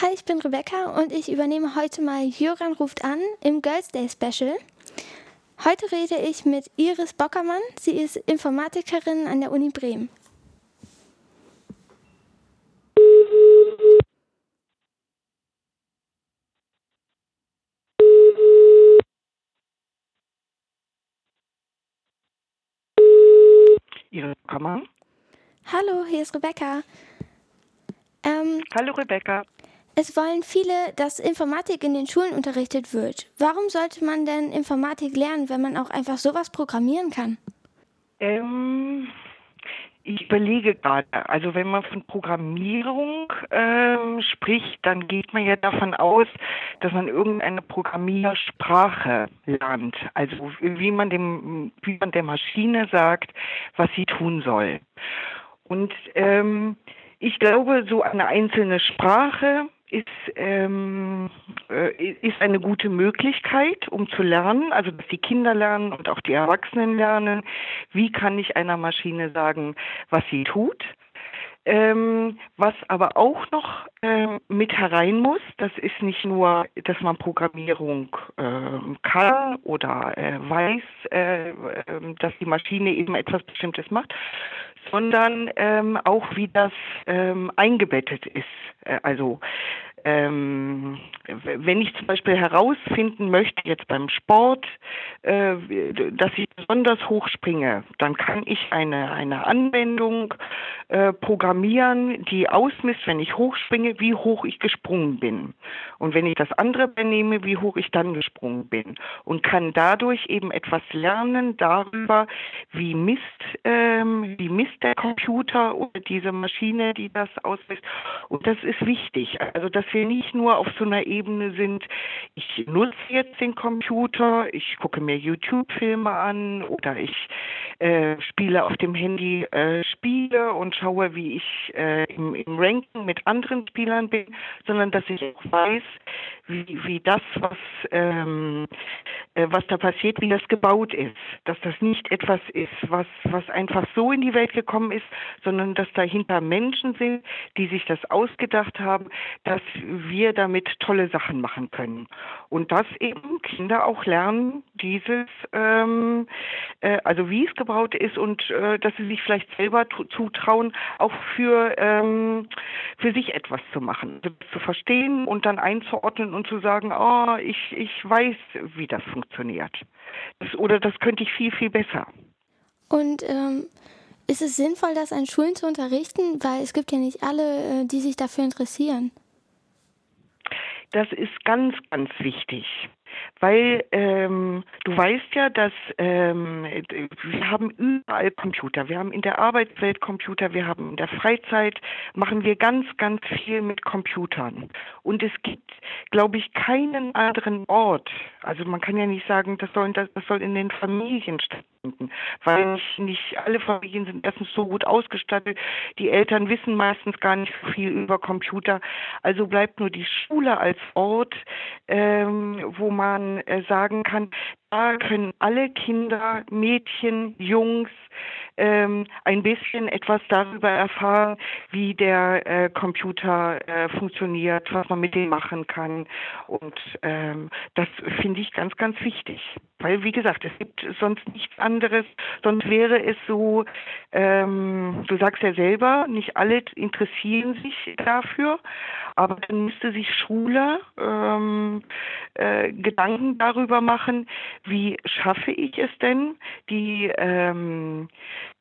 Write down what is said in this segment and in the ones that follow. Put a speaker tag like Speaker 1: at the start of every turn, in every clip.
Speaker 1: Hi, ich bin Rebecca und ich übernehme heute mal Jöran ruft an im Girls Day Special. Heute rede ich mit Iris Bockermann. Sie ist Informatikerin an der Uni Bremen.
Speaker 2: Iris Bockermann.
Speaker 1: Hallo, hier ist Rebecca. Ähm,
Speaker 2: Hallo Rebecca.
Speaker 1: Es wollen viele, dass Informatik in den Schulen unterrichtet wird. Warum sollte man denn Informatik lernen, wenn man auch einfach sowas programmieren kann?
Speaker 2: Ähm, ich überlege gerade, also wenn man von Programmierung ähm, spricht, dann geht man ja davon aus, dass man irgendeine Programmiersprache lernt. Also wie man dem, wie man der Maschine sagt, was sie tun soll. Und ähm, ich glaube, so eine einzelne Sprache ist, ähm, äh, ist eine gute Möglichkeit, um zu lernen, also dass die Kinder lernen und auch die Erwachsenen lernen, wie kann ich einer Maschine sagen, was sie tut. Ähm, was aber auch noch ähm, mit herein muss, das ist nicht nur, dass man Programmierung ähm, kann oder äh, weiß, äh, äh, dass die Maschine eben etwas Bestimmtes macht, sondern ähm, auch wie das ähm, eingebettet ist. Äh, also ähm, wenn ich zum Beispiel herausfinden möchte, jetzt beim Sport, äh, dass ich besonders hoch springe, dann kann ich eine, eine Anwendung äh, programmieren, die ausmisst, wenn ich hochspringe, wie hoch ich gesprungen bin. Und wenn ich das andere benehme, wie hoch ich dann gesprungen bin. Und kann dadurch eben etwas lernen darüber, wie misst, ähm, wie misst der Computer oder diese Maschine, die das ausmisst. Und das ist wichtig. Also, dass wir nicht nur auf so einer Ebene sind, ich nutze jetzt den Computer, ich gucke mir YouTube-Filme an oder ich äh, spiele auf dem Handy äh, Spiele und schaue, wie ich äh, im, im Ranking mit anderen Spielern bin, sondern dass ich auch weiß, wie, wie das, was, ähm, äh, was da passiert, wie das gebaut ist. Dass das nicht etwas ist, was, was einfach so in die Welt gekommen ist, sondern dass dahinter Menschen sind, die sich das ausgedacht haben, dass wir damit tolle Sachen machen können. Und dass eben Kinder auch lernen, dieses, ähm, äh, also wie es gebaut ist und äh, dass sie sich vielleicht selber zutrauen, auch für, ähm, für sich etwas zu machen, also zu verstehen und dann einzuordnen und zu sagen, oh, ich, ich weiß, wie das funktioniert. Das, oder das könnte ich viel, viel besser.
Speaker 1: Und ähm, ist es sinnvoll, das an Schulen zu unterrichten? Weil es gibt ja nicht alle, äh, die sich dafür interessieren.
Speaker 2: Das ist ganz, ganz wichtig. Weil ähm, du weißt ja, dass ähm, wir haben überall Computer. Wir haben in der Arbeitswelt Computer, wir haben in der Freizeit, machen wir ganz, ganz viel mit Computern. Und es gibt, glaube ich, keinen anderen Ort. Also man kann ja nicht sagen, das soll, das, soll in den Familien stattfinden, weil nicht, nicht alle Familien sind erstens so gut ausgestattet. Die Eltern wissen meistens gar nicht so viel über Computer. Also bleibt nur die Schule als Ort, ähm, wo man äh, sagen kann, da können alle Kinder, Mädchen, Jungs ähm, ein bisschen etwas darüber erfahren, wie der äh, Computer äh, funktioniert, was man mit dem machen kann. Und ähm, das finde ich ganz, ganz wichtig. Weil, wie gesagt, es gibt sonst nichts anderes. Sonst wäre es so, ähm, du sagst ja selber, nicht alle interessieren sich dafür, aber dann müsste sich Schule ähm, äh, Gedanken darüber machen, wie schaffe ich es denn, die, ähm,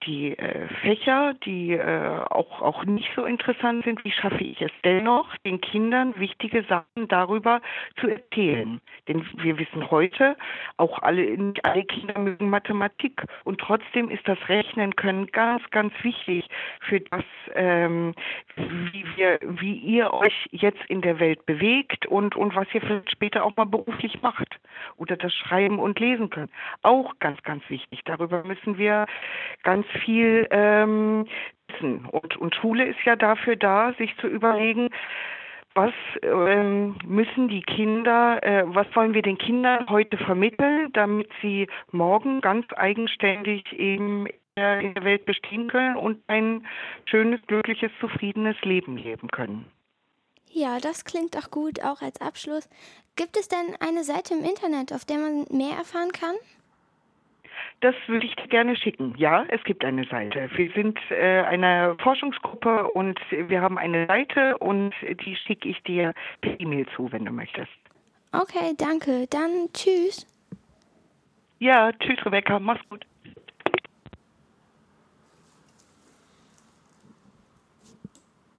Speaker 2: die äh, Fächer, die äh, auch, auch nicht so interessant sind, wie schaffe ich es dennoch, den Kindern wichtige Sachen darüber zu erzählen. Denn wir wissen heute, auch alle, nicht alle Kinder mögen Mathematik und trotzdem ist das Rechnen können ganz, ganz wichtig für das, ähm, wie wir, wie ihr euch jetzt in der Welt bewegt und, und was ihr vielleicht später auch mal beruflich macht. Oder das Schreiben und Lesen können. Auch ganz, ganz wichtig. Darüber müssen wir ganz viel ähm, wissen. Und, und Schule ist ja dafür da, sich zu überlegen, was ähm, müssen die Kinder, äh, was wollen wir den Kindern heute vermitteln, damit sie morgen ganz eigenständig eben in der Welt bestehen können und ein schönes, glückliches, zufriedenes Leben leben können.
Speaker 1: Ja, das klingt doch gut, auch als Abschluss. Gibt es denn eine Seite im Internet, auf der man mehr erfahren kann?
Speaker 2: Das würde ich dir gerne schicken. Ja, es gibt eine Seite. Wir sind äh, eine Forschungsgruppe und wir haben eine Seite und die schicke ich dir per E-Mail zu, wenn du möchtest.
Speaker 1: Okay, danke. Dann tschüss.
Speaker 2: Ja, tschüss, Rebecca. Mach's gut.